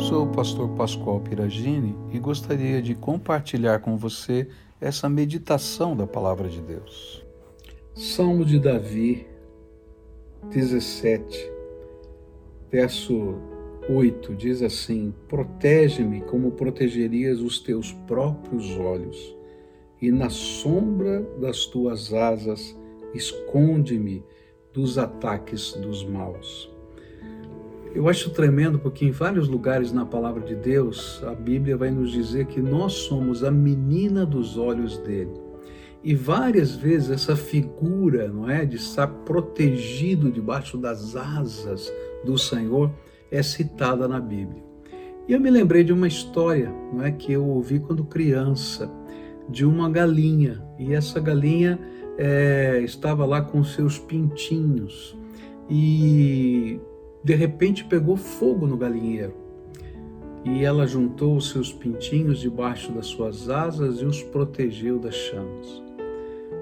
Sou o pastor Pascoal Piragini e gostaria de compartilhar com você essa meditação da palavra de Deus. Salmo de Davi, 17, verso 8 diz assim: Protege-me como protegerias os teus próprios olhos, e na sombra das tuas asas esconde-me dos ataques dos maus. Eu acho tremendo porque em vários lugares na palavra de Deus, a Bíblia vai nos dizer que nós somos a menina dos olhos dele. E várias vezes essa figura, não é, de estar protegido debaixo das asas do Senhor é citada na Bíblia. E eu me lembrei de uma história, não é, que eu ouvi quando criança, de uma galinha. E essa galinha é, estava lá com seus pintinhos. E de repente pegou fogo no galinheiro. E ela juntou os seus pintinhos debaixo das suas asas e os protegeu das chamas.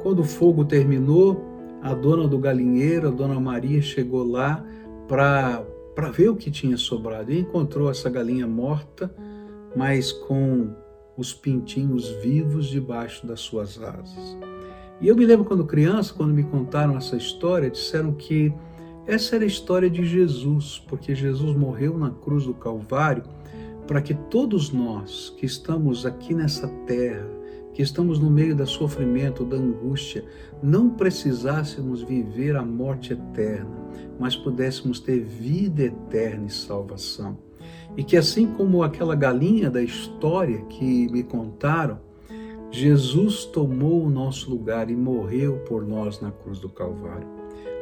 Quando o fogo terminou, a dona do galinheiro, a dona Maria, chegou lá para ver o que tinha sobrado e encontrou essa galinha morta, mas com os pintinhos vivos debaixo das suas asas. E eu me lembro quando criança, quando me contaram essa história, disseram que essa era a história de Jesus, porque Jesus morreu na cruz do Calvário para que todos nós que estamos aqui nessa terra, que estamos no meio da sofrimento, da angústia, não precisássemos viver a morte eterna, mas pudéssemos ter vida eterna e salvação. E que assim como aquela galinha da história que me contaram, Jesus tomou o nosso lugar e morreu por nós na cruz do Calvário.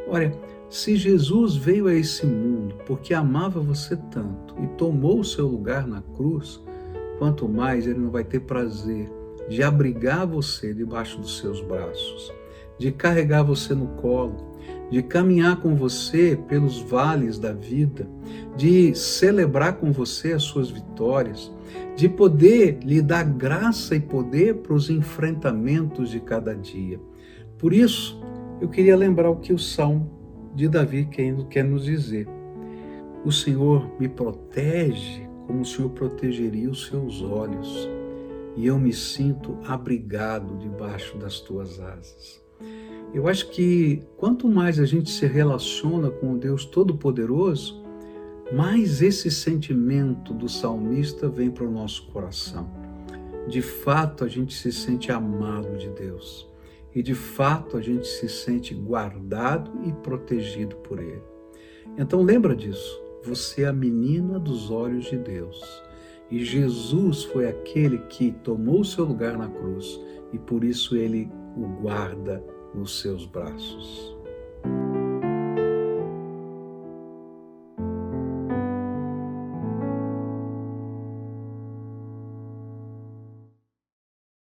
Olha, se Jesus veio a esse mundo porque amava você tanto e tomou o seu lugar na cruz, quanto mais ele não vai ter prazer de abrigar você debaixo dos seus braços, de carregar você no colo, de caminhar com você pelos vales da vida, de celebrar com você as suas vitórias, de poder lhe dar graça e poder para os enfrentamentos de cada dia. Por isso, eu queria lembrar o que o Salmo de Davi quer nos dizer. O Senhor me protege como o Senhor protegeria os seus olhos, e eu me sinto abrigado debaixo das tuas asas. Eu acho que quanto mais a gente se relaciona com o Deus Todo-Poderoso, mais esse sentimento do salmista vem para o nosso coração. De fato, a gente se sente amado de Deus e de fato a gente se sente guardado e protegido por Ele. Então lembra disso, você é a menina dos olhos de Deus e Jesus foi aquele que tomou o seu lugar na cruz e por isso Ele o guarda nos seus braços.